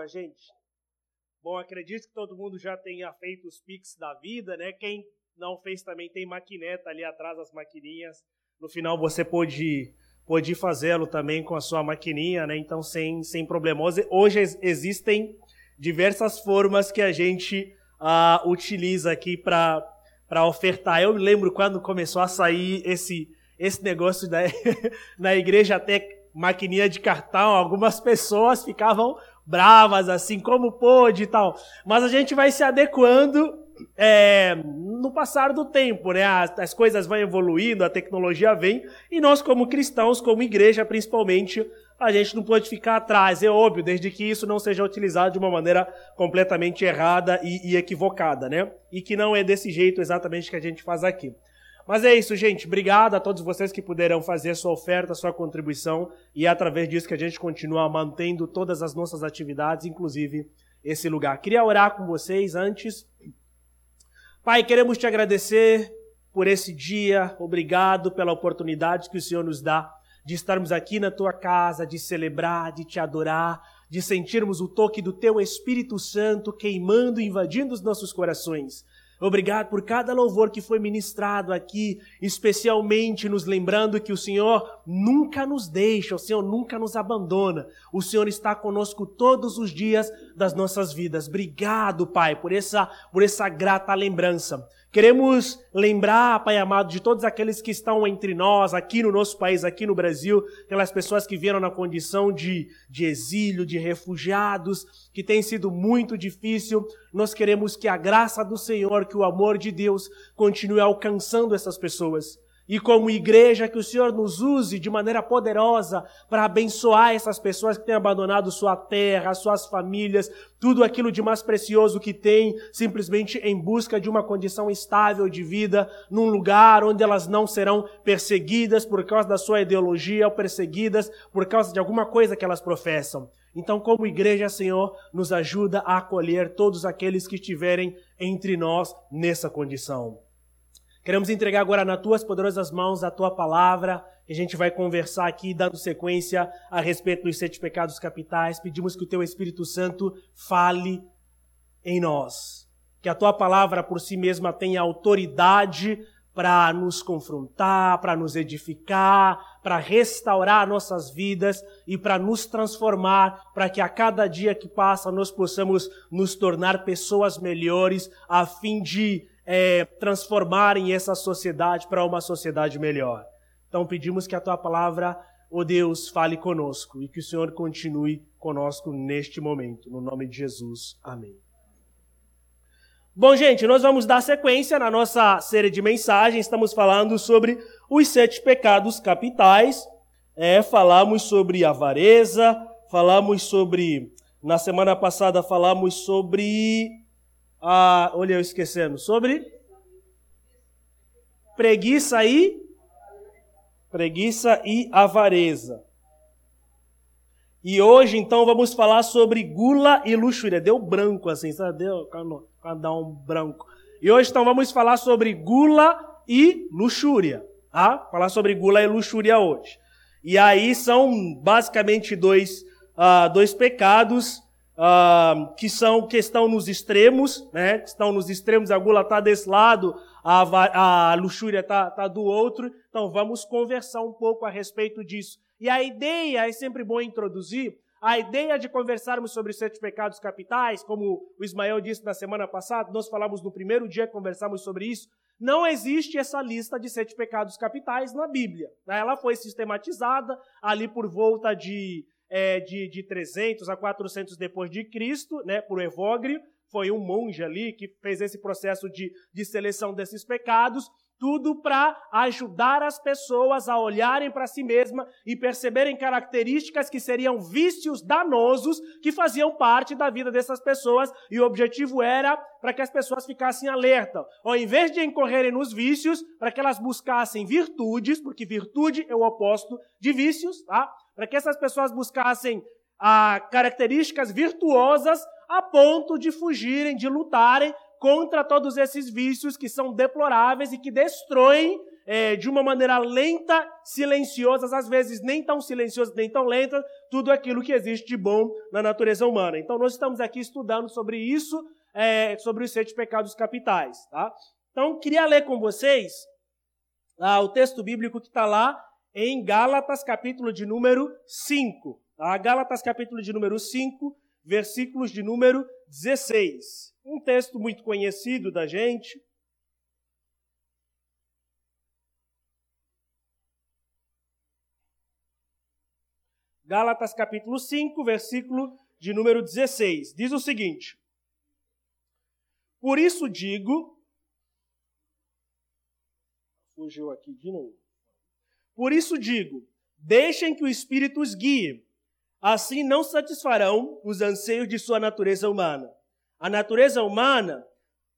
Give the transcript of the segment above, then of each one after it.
a gente? Bom, acredito que todo mundo já tenha feito os Pix da vida, né? Quem não fez também tem maquineta ali atrás, as maquininhas. No final você pode, pode fazê-lo também com a sua maquininha, né? Então, sem, sem problema. Hoje existem diversas formas que a gente uh, utiliza aqui para ofertar. Eu lembro quando começou a sair esse, esse negócio da, na igreja até maquininha de cartão, algumas pessoas ficavam bravas, assim, como pôde e tal. Mas a gente vai se adequando é, no passar do tempo, né? As, as, coisas vão evoluindo, a tecnologia vem, e nós, como cristãos, como igreja principalmente, a gente não pode ficar atrás, é óbvio, desde que isso não seja utilizado de uma maneira completamente errada e, e equivocada, né? E que não é desse jeito exatamente que a gente faz aqui. Mas é isso, gente. Obrigado a todos vocês que puderam fazer sua oferta, sua contribuição. E é através disso que a gente continua mantendo todas as nossas atividades, inclusive esse lugar. Queria orar com vocês antes. Pai, queremos te agradecer por esse dia. Obrigado pela oportunidade que o Senhor nos dá de estarmos aqui na tua casa, de celebrar, de te adorar, de sentirmos o toque do teu Espírito Santo queimando invadindo os nossos corações. Obrigado por cada louvor que foi ministrado aqui, especialmente nos lembrando que o Senhor nunca nos deixa, o Senhor nunca nos abandona. O Senhor está conosco todos os dias das nossas vidas. Obrigado, Pai, por essa, por essa grata lembrança. Queremos lembrar, Pai amado, de todos aqueles que estão entre nós, aqui no nosso país, aqui no Brasil, aquelas pessoas que vieram na condição de, de exílio, de refugiados, que tem sido muito difícil. Nós queremos que a graça do Senhor, que o amor de Deus continue alcançando essas pessoas e como igreja que o Senhor nos use de maneira poderosa para abençoar essas pessoas que têm abandonado sua terra, suas famílias, tudo aquilo de mais precioso que têm, simplesmente em busca de uma condição estável de vida, num lugar onde elas não serão perseguidas por causa da sua ideologia ou perseguidas por causa de alguma coisa que elas professam. Então, como igreja, Senhor, nos ajuda a acolher todos aqueles que estiverem entre nós nessa condição. Queremos entregar agora nas tuas poderosas mãos a tua palavra. E a gente vai conversar aqui, dando sequência a respeito dos sete pecados capitais. Pedimos que o teu Espírito Santo fale em nós. Que a tua palavra por si mesma tenha autoridade para nos confrontar, para nos edificar, para restaurar nossas vidas e para nos transformar, para que a cada dia que passa nós possamos nos tornar pessoas melhores, a fim de é, transformarem essa sociedade para uma sociedade melhor. Então pedimos que a tua palavra, ó oh Deus, fale conosco e que o Senhor continue conosco neste momento. No nome de Jesus. Amém. Bom, gente, nós vamos dar sequência na nossa série de mensagens. Estamos falando sobre os sete pecados capitais. É, falamos sobre avareza, falamos sobre. Na semana passada falamos sobre ah, olha eu esquecendo, sobre preguiça e preguiça e avareza. E hoje então vamos falar sobre gula e luxúria. Deu branco assim, sabe? Deu dá um branco. E hoje então vamos falar sobre gula e luxúria, tá? Falar sobre gula e luxúria hoje. E aí são basicamente dois, uh, dois pecados que são que estão nos extremos, né? Que estão nos extremos, a gula está desse lado, a, a luxúria está tá do outro. Então vamos conversar um pouco a respeito disso. E a ideia é sempre bom introduzir. A ideia de conversarmos sobre sete pecados capitais, como o Ismael disse na semana passada, nós falamos no primeiro dia que conversamos sobre isso, não existe essa lista de sete pecados capitais na Bíblia. Ela foi sistematizada ali por volta de é, de, de 300 a 400 depois de Cristo, né, por Evógrio, foi um monge ali que fez esse processo de, de seleção desses pecados, tudo para ajudar as pessoas a olharem para si mesmas e perceberem características que seriam vícios danosos que faziam parte da vida dessas pessoas, e o objetivo era para que as pessoas ficassem alerta. Ao invés de incorrerem nos vícios, para que elas buscassem virtudes, porque virtude é o oposto de vícios, tá? Para que essas pessoas buscassem ah, características virtuosas a ponto de fugirem, de lutarem contra todos esses vícios que são deploráveis e que destroem é, de uma maneira lenta, silenciosa, às vezes nem tão silenciosa, nem tão lenta, tudo aquilo que existe de bom na natureza humana. Então, nós estamos aqui estudando sobre isso, é, sobre os sete pecados capitais. Tá? Então, queria ler com vocês ah, o texto bíblico que está lá em Gálatas, capítulo de número 5. Tá? Gálatas, capítulo de número 5, versículos de número 16. Um texto muito conhecido da gente. Gálatas capítulo 5, versículo de número 16. Diz o seguinte: Por isso digo. Fugiu aqui de novo. Por isso digo: deixem que o Espírito os guie. Assim não satisfarão os anseios de sua natureza humana. A natureza humana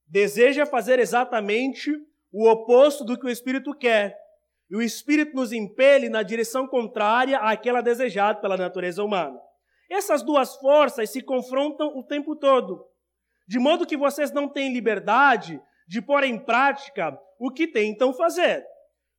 deseja fazer exatamente o oposto do que o Espírito quer. E o Espírito nos impele na direção contrária àquela desejada pela natureza humana. Essas duas forças se confrontam o tempo todo, de modo que vocês não têm liberdade de pôr em prática o que tentam fazer.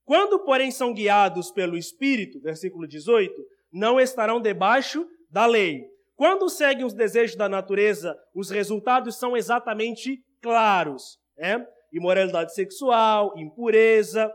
Quando, porém, são guiados pelo Espírito, versículo 18, não estarão debaixo da lei. Quando seguem os desejos da natureza, os resultados são exatamente claros. Né? Imoralidade sexual, impureza,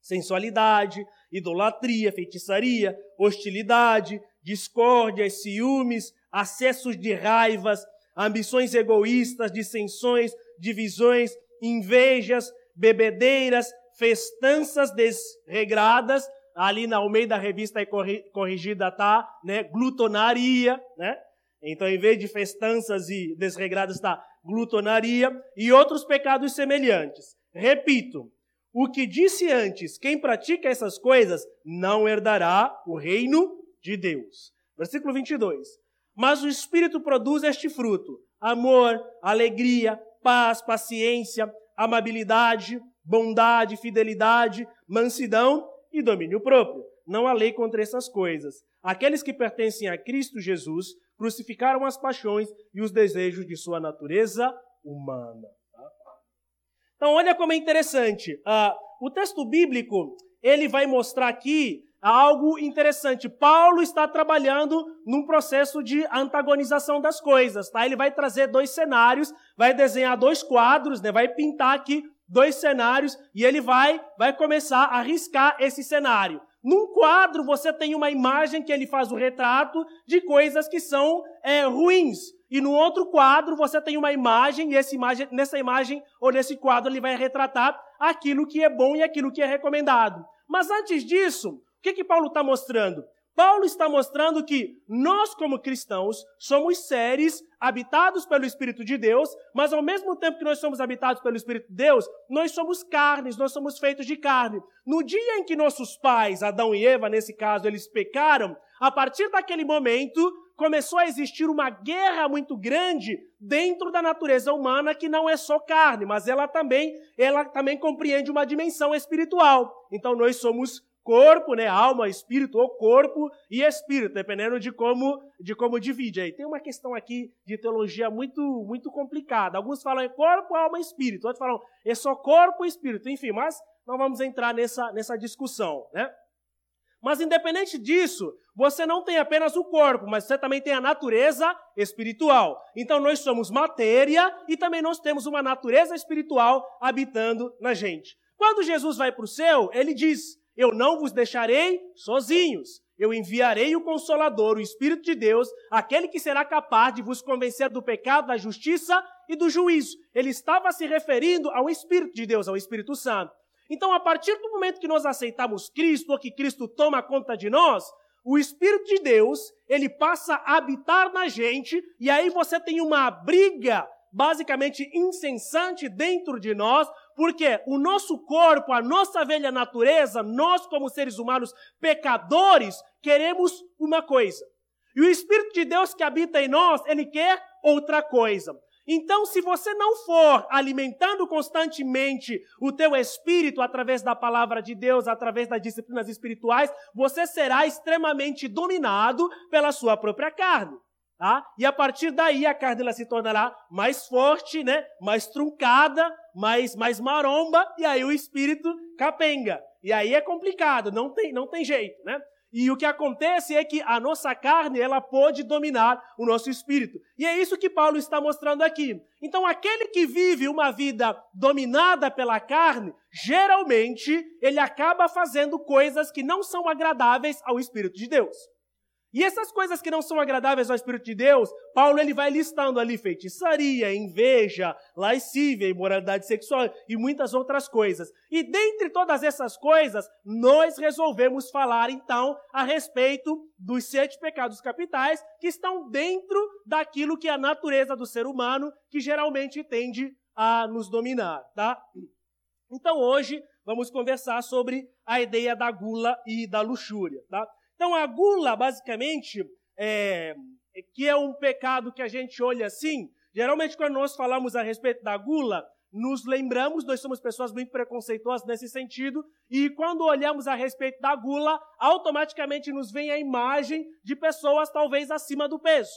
sensualidade, idolatria, feitiçaria, hostilidade, discórdia, ciúmes, acessos de raivas, ambições egoístas, dissensões, divisões, invejas, bebedeiras, festanças desregradas, ali na Almeida Revista Corrigida tá, né, glutonaria, né? Então, em vez de festanças e desregradas, está glutonaria e outros pecados semelhantes. Repito, o que disse antes, quem pratica essas coisas não herdará o reino de Deus. Versículo 22. Mas o Espírito produz este fruto: amor, alegria, paz, paciência, amabilidade, bondade, fidelidade, mansidão e domínio próprio. Não há lei contra essas coisas. Aqueles que pertencem a Cristo Jesus crucificaram as paixões e os desejos de sua natureza humana. Então, olha como é interessante. Uh, o texto bíblico ele vai mostrar aqui algo interessante. Paulo está trabalhando num processo de antagonização das coisas, tá? Ele vai trazer dois cenários, vai desenhar dois quadros, né? Vai pintar aqui dois cenários e ele vai, vai começar a riscar esse cenário. Num quadro, você tem uma imagem que ele faz o retrato de coisas que são é, ruins. E no outro quadro, você tem uma imagem, e essa imagem, nessa imagem ou nesse quadro, ele vai retratar aquilo que é bom e aquilo que é recomendado. Mas antes disso, o que, que Paulo está mostrando? Paulo está mostrando que nós, como cristãos, somos seres habitados pelo Espírito de Deus, mas ao mesmo tempo que nós somos habitados pelo Espírito de Deus, nós somos carnes, nós somos feitos de carne. No dia em que nossos pais, Adão e Eva, nesse caso, eles pecaram, a partir daquele momento começou a existir uma guerra muito grande dentro da natureza humana que não é só carne, mas ela também, ela também compreende uma dimensão espiritual. Então nós somos corpo, né, alma, espírito, ou corpo e espírito, dependendo de como de como divide. Aí tem uma questão aqui de teologia muito muito complicada. Alguns falam é corpo, alma, espírito. Outros falam é só corpo e espírito. Enfim, mas não vamos entrar nessa nessa discussão, né? Mas independente disso, você não tem apenas o corpo, mas você também tem a natureza espiritual. Então nós somos matéria e também nós temos uma natureza espiritual habitando na gente. Quando Jesus vai para o céu, ele diz: eu não vos deixarei sozinhos. Eu enviarei o Consolador, o Espírito de Deus, aquele que será capaz de vos convencer do pecado, da justiça e do juízo. Ele estava se referindo ao Espírito de Deus, ao Espírito Santo. Então, a partir do momento que nós aceitamos Cristo, ou que Cristo toma conta de nós, o Espírito de Deus, ele passa a habitar na gente, e aí você tem uma briga basicamente incessante dentro de nós, porque o nosso corpo, a nossa velha natureza, nós como seres humanos pecadores, queremos uma coisa. E o Espírito de Deus que habita em nós, ele quer outra coisa. Então, se você não for alimentando constantemente o teu espírito através da palavra de Deus, através das disciplinas espirituais, você será extremamente dominado pela sua própria carne. Tá? E a partir daí a carne ela se tornará mais forte, né? mais truncada, mais, mais maromba, e aí o espírito capenga. E aí é complicado, não tem, não tem jeito. Né? E o que acontece é que a nossa carne, ela pode dominar o nosso espírito. E é isso que Paulo está mostrando aqui. Então, aquele que vive uma vida dominada pela carne, geralmente ele acaba fazendo coisas que não são agradáveis ao espírito de Deus. E essas coisas que não são agradáveis ao Espírito de Deus, Paulo ele vai listando ali feitiçaria, inveja, lascívia, imoralidade sexual e muitas outras coisas. E dentre todas essas coisas, nós resolvemos falar então a respeito dos sete pecados capitais que estão dentro daquilo que é a natureza do ser humano, que geralmente tende a nos dominar, tá? Então hoje vamos conversar sobre a ideia da gula e da luxúria, tá? Então, a gula, basicamente, é, que é um pecado que a gente olha assim, geralmente quando nós falamos a respeito da gula, nos lembramos, nós somos pessoas muito preconceituosas nesse sentido, e quando olhamos a respeito da gula, automaticamente nos vem a imagem de pessoas talvez acima do peso.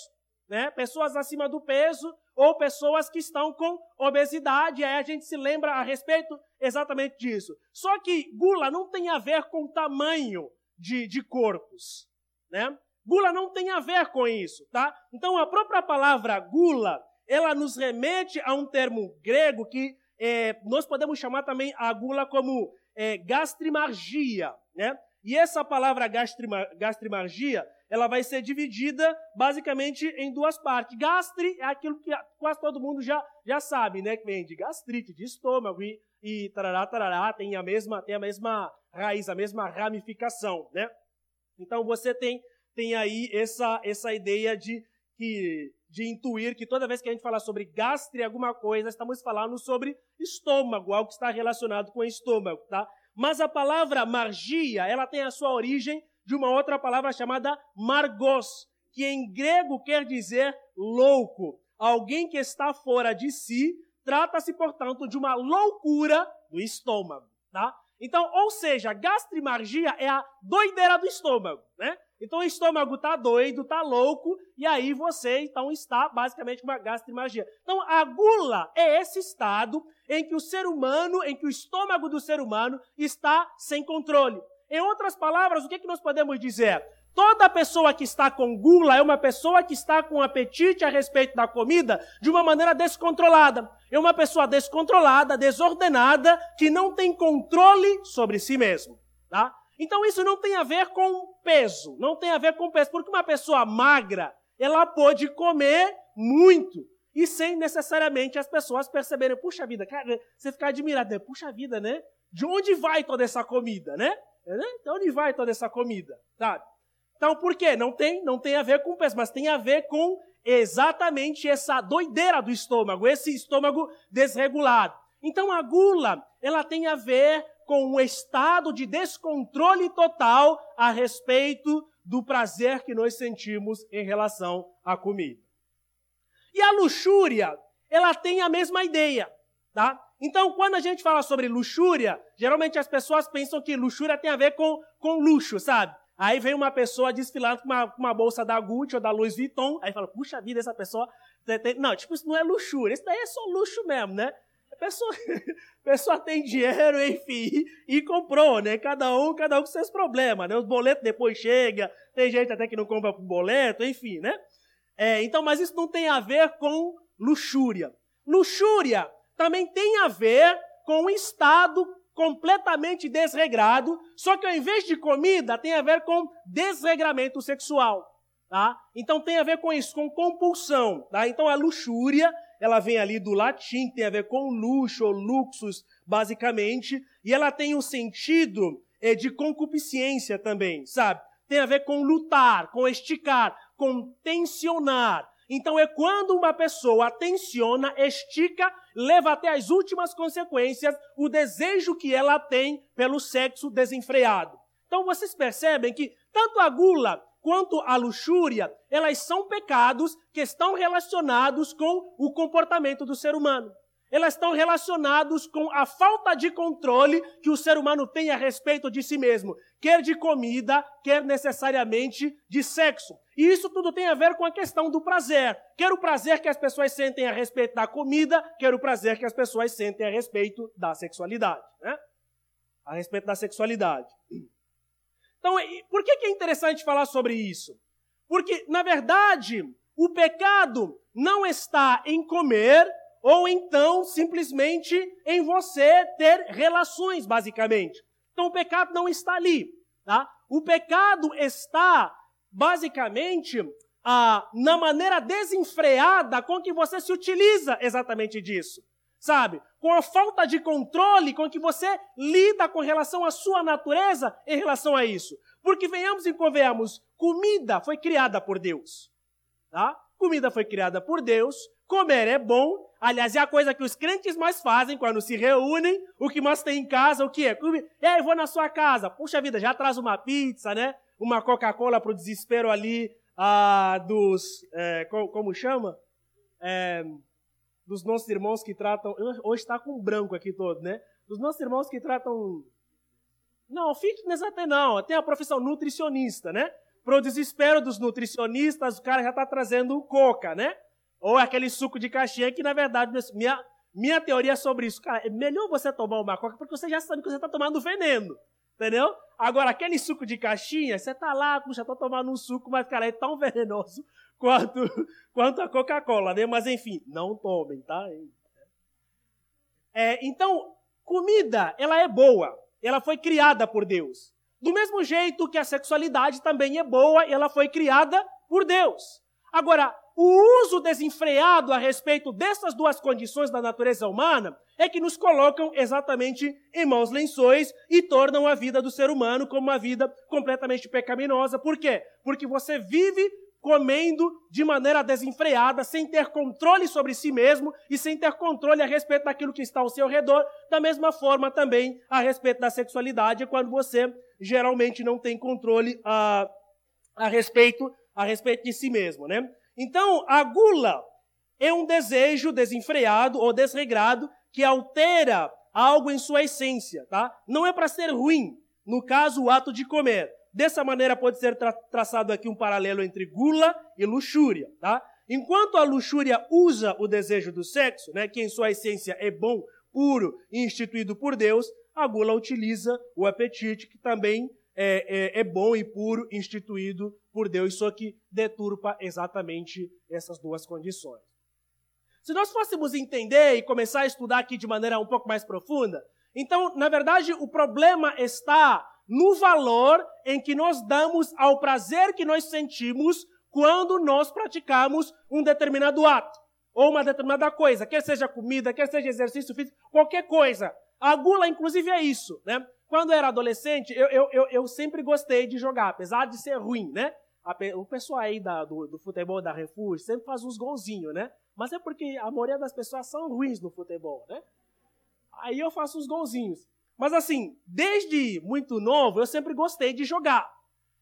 Né? Pessoas acima do peso ou pessoas que estão com obesidade, aí a gente se lembra a respeito exatamente disso. Só que gula não tem a ver com tamanho, de, de corpos, né? Gula não tem a ver com isso, tá? Então a própria palavra gula, ela nos remete a um termo grego que é, nós podemos chamar também a gula como é, gastrimargia, né? E essa palavra gastrimargia, ela vai ser dividida basicamente em duas partes. Gastri é aquilo que quase todo mundo já, já sabe, né? Que vem de gastrite, de estômago e, e tarará, tarará, tem a mesma, tem a mesma raiz, a mesma ramificação, né? Então você tem, tem aí essa, essa ideia de, que, de intuir que toda vez que a gente fala sobre gastri alguma coisa, estamos falando sobre estômago, algo que está relacionado com estômago, tá? Mas a palavra margia, ela tem a sua origem de uma outra palavra chamada margos, que em grego quer dizer louco. Alguém que está fora de si, trata-se, portanto, de uma loucura do estômago, tá? Então, ou seja, gastrimargia é a doideira do estômago, né? Então o estômago está doido, está louco, e aí você então está basicamente com uma gastrimargia. Então a gula é esse estado em que o ser humano, em que o estômago do ser humano está sem controle. Em outras palavras, o que, é que nós podemos dizer? Toda pessoa que está com gula é uma pessoa que está com apetite a respeito da comida de uma maneira descontrolada. É uma pessoa descontrolada, desordenada, que não tem controle sobre si mesmo. Tá? Então isso não tem a ver com peso, não tem a ver com peso, porque uma pessoa magra, ela pode comer muito e sem necessariamente as pessoas perceberem, puxa vida, cara, você fica admirado, né? puxa vida, né? De onde vai toda essa comida, né? De onde vai toda essa comida, sabe? Então, por quê? Não tem, não tem a ver com peso, mas tem a ver com exatamente essa doideira do estômago, esse estômago desregulado. Então, a gula, ela tem a ver com um estado de descontrole total a respeito do prazer que nós sentimos em relação à comida. E a luxúria, ela tem a mesma ideia, tá? Então, quando a gente fala sobre luxúria, geralmente as pessoas pensam que luxúria tem a ver com, com luxo, sabe? Aí vem uma pessoa desfilando com uma, uma, bolsa da Gucci ou da Louis Vuitton, aí fala, puxa vida, essa pessoa... Não, tipo, isso não é luxúria, isso daí é só luxo mesmo, né? Pessoa, pessoa tem dinheiro, enfim, e, comprou, né? Cada um, cada um com seus problemas, né? Os boletos depois chegam, tem gente até que não compra por boleto, enfim, né? É, então, mas isso não tem a ver com luxúria. Luxúria também tem a ver com o estado completamente desregrado, só que ao invés de comida, tem a ver com desregramento sexual. Tá? Então tem a ver com isso, com compulsão. Tá? Então a luxúria, ela vem ali do latim, tem a ver com luxo ou luxus, basicamente, e ela tem um sentido é, de concupiscência também, sabe? Tem a ver com lutar, com esticar, com tensionar. Então é quando uma pessoa tensiona, estica, leva até as últimas consequências o desejo que ela tem pelo sexo desenfreado. Então vocês percebem que tanto a gula quanto a luxúria, elas são pecados que estão relacionados com o comportamento do ser humano. Elas estão relacionados com a falta de controle que o ser humano tem a respeito de si mesmo, quer de comida, quer necessariamente de sexo. E isso tudo tem a ver com a questão do prazer. Quer o prazer que as pessoas sentem a respeito da comida, quer o prazer que as pessoas sentem a respeito da sexualidade. Né? A respeito da sexualidade. Então, por que é interessante falar sobre isso? Porque, na verdade, o pecado não está em comer ou então simplesmente em você ter relações, basicamente. Então o pecado não está ali. Tá? O pecado está basicamente ah, na maneira desenfreada com que você se utiliza exatamente disso. Sabe? Com a falta de controle com que você lida com relação à sua natureza em relação a isso. Porque venhamos e convenhamos, comida foi criada por Deus. Tá? Comida foi criada por Deus, comer é bom, Aliás, é a coisa que os crentes mais fazem quando se reúnem. O que mais tem em casa, o que é? Ei, vou na sua casa. Puxa vida, já traz uma pizza, né? Uma Coca-Cola para o desespero ali ah, dos. É, como, como, chama? É, dos nossos irmãos que tratam. Hoje está com branco aqui todo, né? Dos nossos irmãos que tratam. Não, fitness até não. Tem a profissão nutricionista, né? Para o desespero dos nutricionistas, o cara já está trazendo coca, né? Ou aquele suco de caixinha que, na verdade, minha, minha teoria é sobre isso. Cara, é melhor você tomar uma coca porque você já sabe que você está tomando veneno. Entendeu? Agora, aquele suco de caixinha, você tá lá, puxa, tô tomando um suco, mas, cara, é tão venenoso quanto, quanto a Coca-Cola, né? Mas, enfim, não tomem, tá? É, então, comida, ela é boa. Ela foi criada por Deus. Do mesmo jeito que a sexualidade também é boa, ela foi criada por Deus. Agora, o uso desenfreado a respeito dessas duas condições da natureza humana é que nos colocam exatamente em maus lençóis e tornam a vida do ser humano como uma vida completamente pecaminosa. Por quê? Porque você vive comendo de maneira desenfreada, sem ter controle sobre si mesmo e sem ter controle a respeito daquilo que está ao seu redor. Da mesma forma também a respeito da sexualidade, quando você geralmente não tem controle a, a respeito a respeito de si mesmo, né? Então, a gula é um desejo desenfreado ou desregrado que altera algo em sua essência, tá? Não é para ser ruim, no caso, o ato de comer. Dessa maneira pode ser tra traçado aqui um paralelo entre gula e luxúria, tá? Enquanto a luxúria usa o desejo do sexo, né, que em sua essência é bom, puro e instituído por Deus, a gula utiliza o apetite, que também é, é, é bom e puro, instituído por Deus, só que deturpa exatamente essas duas condições. Se nós fôssemos entender e começar a estudar aqui de maneira um pouco mais profunda, então, na verdade, o problema está no valor em que nós damos ao prazer que nós sentimos quando nós praticamos um determinado ato ou uma determinada coisa, quer seja comida, quer seja exercício físico, qualquer coisa. A gula, inclusive, é isso, né? Quando eu era adolescente, eu, eu, eu, eu sempre gostei de jogar, apesar de ser ruim, né? o pessoal aí da, do, do, futebol da Refúgio sempre faz uns golzinhos, né? Mas é porque a maioria das pessoas são ruins no futebol, né? Aí eu faço uns golzinhos. Mas assim, desde muito novo, eu sempre gostei de jogar.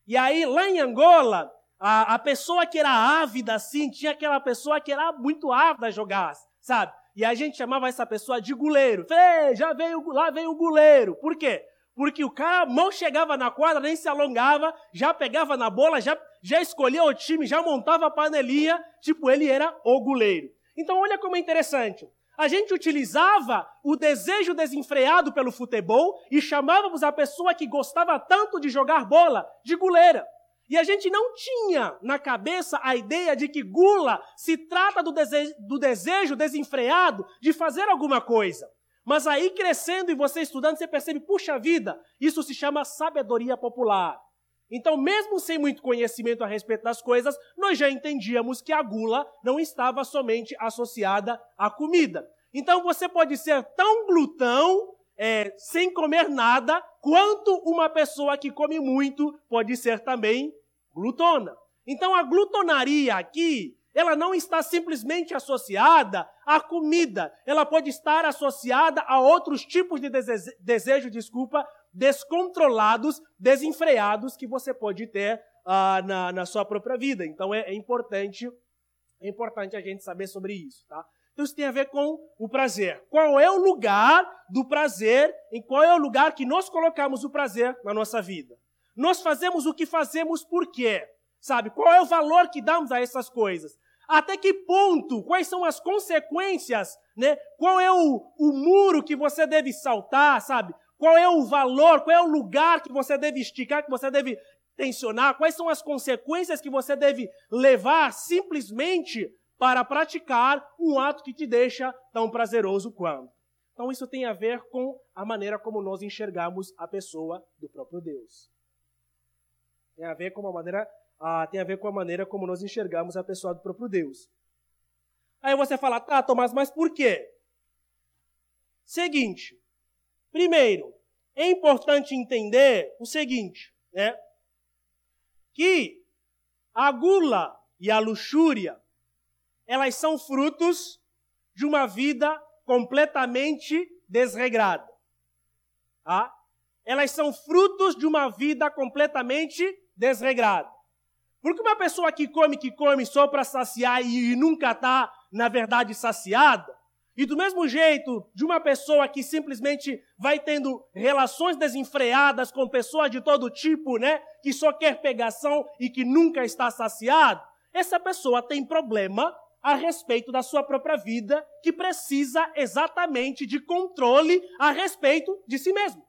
E aí, lá em Angola, a, a pessoa que era ávida, assim, tinha aquela pessoa que era muito ávida a jogar, sabe? E a gente chamava essa pessoa de goleiro. Falei, já veio, lá veio o goleiro. Por quê? Porque o cara mal chegava na quadra, nem se alongava, já pegava na bola, já, já escolhia o time, já montava a panelinha, tipo, ele era o goleiro. Então, olha como é interessante. A gente utilizava o desejo desenfreado pelo futebol e chamávamos a pessoa que gostava tanto de jogar bola de guleira. E a gente não tinha na cabeça a ideia de que gula se trata do desejo, do desejo desenfreado de fazer alguma coisa. Mas aí crescendo e você estudando, você percebe, puxa vida, isso se chama sabedoria popular. Então, mesmo sem muito conhecimento a respeito das coisas, nós já entendíamos que a gula não estava somente associada à comida. Então, você pode ser tão glutão, é, sem comer nada, quanto uma pessoa que come muito pode ser também glutona. Então, a glutonaria aqui ela não está simplesmente associada à comida, ela pode estar associada a outros tipos de desejo, desejo desculpa, descontrolados, desenfreados que você pode ter ah, na, na, sua própria vida. Então é, é, importante, é importante a gente saber sobre isso, tá? Então isso tem a ver com o prazer. Qual é o lugar do prazer? Em qual é o lugar que nós colocamos o prazer na nossa vida? Nós fazemos o que fazemos por quê? Sabe? Qual é o valor que damos a essas coisas? Até que ponto? Quais são as consequências? Né? Qual é o, o muro que você deve saltar, sabe? Qual é o valor? Qual é o lugar que você deve esticar, que você deve tensionar? Quais são as consequências que você deve levar simplesmente para praticar um ato que te deixa tão prazeroso quanto? Então, isso tem a ver com a maneira como nós enxergamos a pessoa do próprio Deus. Tem a ver com a maneira, ah, tem a ver com a maneira como nós enxergamos a pessoa do próprio Deus. Aí você fala, tá, Tomás, mas por quê? Seguinte, primeiro, é importante entender o seguinte, né? Que a gula e a luxúria, elas são frutos de uma vida completamente desregrada. Tá? Elas são frutos de uma vida completamente desregrada. Porque uma pessoa que come, que come só para saciar e, nunca está, na verdade, saciada, e do mesmo jeito de uma pessoa que simplesmente vai tendo relações desenfreadas com pessoas de todo tipo, né, que só quer pegação e que nunca está saciado, essa pessoa tem problema a respeito da sua própria vida, que precisa exatamente de controle a respeito de si mesmo.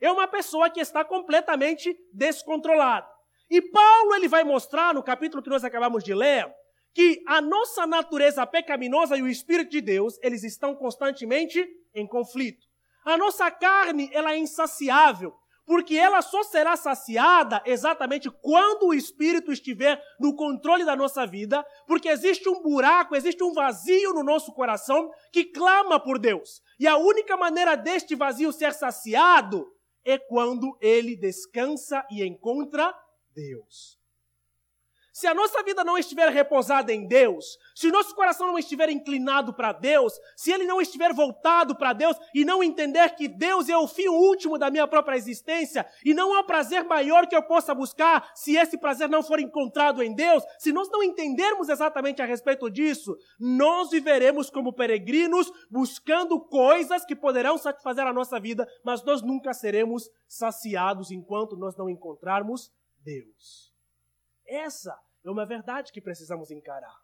É uma pessoa que está completamente descontrolada. E Paulo ele vai mostrar no capítulo que nós acabamos de ler que a nossa natureza pecaminosa e o espírito de Deus, eles estão constantemente em conflito. A nossa carne, ela é insaciável porque ela só será saciada exatamente quando o Espírito estiver no controle da nossa vida, porque existe um buraco, existe um vazio no nosso coração que clama por Deus. E a única maneira deste vazio ser saciado é quando ele descansa e encontra Deus. Se a nossa vida não estiver repousada em Deus, se o nosso coração não estiver inclinado para Deus, se ele não estiver voltado para Deus e não entender que Deus é o fim último da minha própria existência e não há prazer maior que eu possa buscar se esse prazer não for encontrado em Deus, se nós não entendermos exatamente a respeito disso, nós viveremos como peregrinos buscando coisas que poderão satisfazer a nossa vida, mas nós nunca seremos saciados enquanto nós não encontrarmos Deus. Essa é uma verdade que precisamos encarar.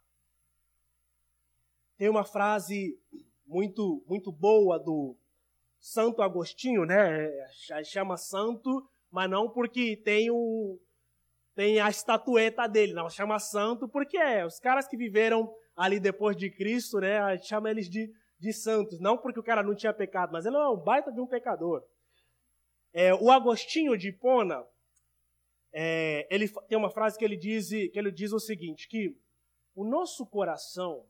Tem uma frase muito muito boa do Santo Agostinho, né? Chama santo, mas não porque tem um tem a estatueta dele, não, chama santo porque é os caras que viveram ali depois de Cristo, né? Chama eles de, de santos, não porque o cara não tinha pecado, mas ele é um baita de um pecador. É, o Agostinho de Hipona, é, ele tem uma frase que ele diz que ele diz o seguinte, que o nosso coração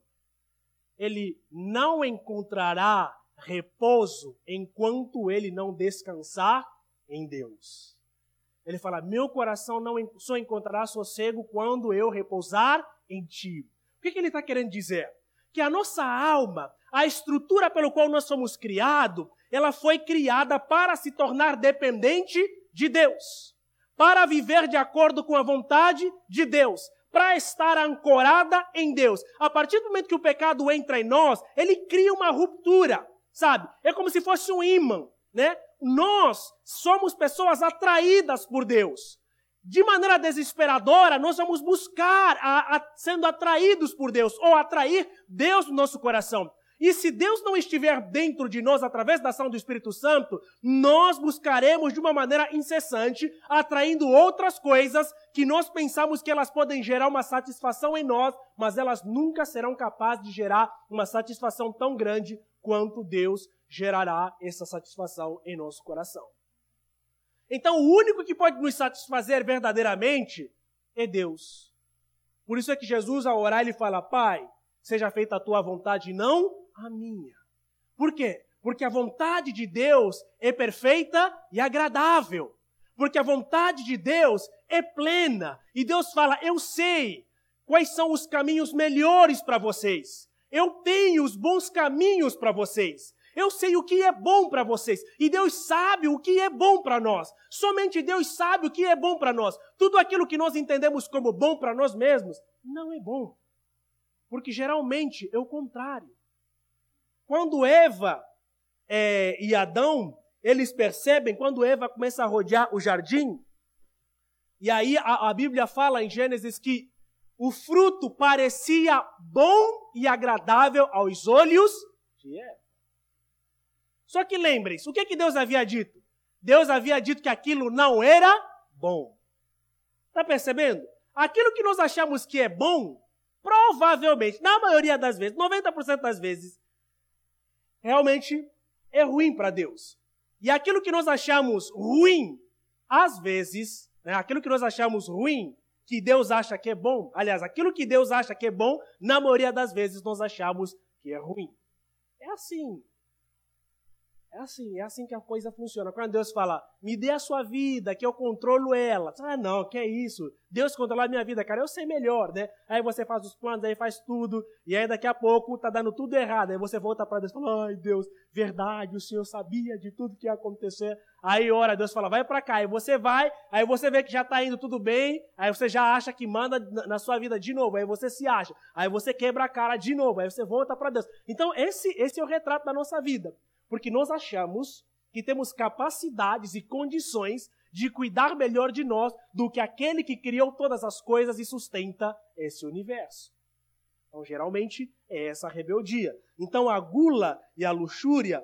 ele não encontrará repouso enquanto ele não descansar em Deus. Ele fala: meu coração não só encontrará sossego quando eu repousar em Ti. O que, que ele está querendo dizer? Que a nossa alma, a estrutura pelo qual nós somos criados, ela foi criada para se tornar dependente de Deus para viver de acordo com a vontade de Deus, para estar ancorada em Deus. A partir do momento que o pecado entra em nós, ele cria uma ruptura, sabe? É como se fosse um imã, né? Nós somos pessoas atraídas por Deus. De maneira desesperadora, nós vamos buscar, a, a, sendo atraídos por Deus, ou atrair Deus no nosso coração. E se Deus não estiver dentro de nós através da ação do Espírito Santo, nós buscaremos de uma maneira incessante, atraindo outras coisas que nós pensamos que elas podem gerar uma satisfação em nós, mas elas nunca serão capazes de gerar uma satisfação tão grande quanto Deus gerará essa satisfação em nosso coração. Então, o único que pode nos satisfazer verdadeiramente é Deus. Por isso é que Jesus, ao orar, ele fala: Pai, seja feita a tua vontade, não a minha. Por quê? Porque a vontade de Deus é perfeita e agradável. Porque a vontade de Deus é plena. E Deus fala: Eu sei quais são os caminhos melhores para vocês. Eu tenho os bons caminhos para vocês. Eu sei o que é bom para vocês. E Deus sabe o que é bom para nós. Somente Deus sabe o que é bom para nós. Tudo aquilo que nós entendemos como bom para nós mesmos não é bom. Porque geralmente é o contrário. Quando Eva é, e Adão, eles percebem, quando Eva começa a rodear o jardim, E aí a, a Bíblia fala em Gênesis que o fruto parecia bom e agradável aos olhos de Eva. Só que lembrem-se, o que, que Deus havia dito? Deus havia dito que aquilo não era bom. Está percebendo? Aquilo que nós achamos que é bom, provavelmente, na maioria das vezes, 90% das vezes, realmente é ruim para Deus. E aquilo que nós achamos ruim, às vezes, né, aquilo que nós achamos ruim, que Deus acha que é bom, aliás, aquilo que Deus acha que é bom, na maioria das vezes nós achamos que é ruim. É assim. É assim, é assim que a coisa funciona. Quando Deus fala, me dê a sua vida, que eu controlo ela. Ah, não, que é isso? Deus controla a minha vida, cara, eu sei melhor, né? Aí você faz os planos, aí faz tudo, e aí daqui a pouco tá dando tudo errado. Aí você volta para Deus e fala, ai Deus, verdade, o Senhor sabia de tudo que ia acontecer. Aí ora, Deus fala, vai para cá. Aí você vai, aí você vê que já tá indo tudo bem, aí você já acha que manda na sua vida de novo, aí você se acha. Aí você quebra a cara de novo, aí você volta para Deus. Então esse, esse é o retrato da nossa vida porque nós achamos que temos capacidades e condições de cuidar melhor de nós do que aquele que criou todas as coisas e sustenta esse universo. Então, geralmente, é essa rebeldia. Então, a gula e a luxúria,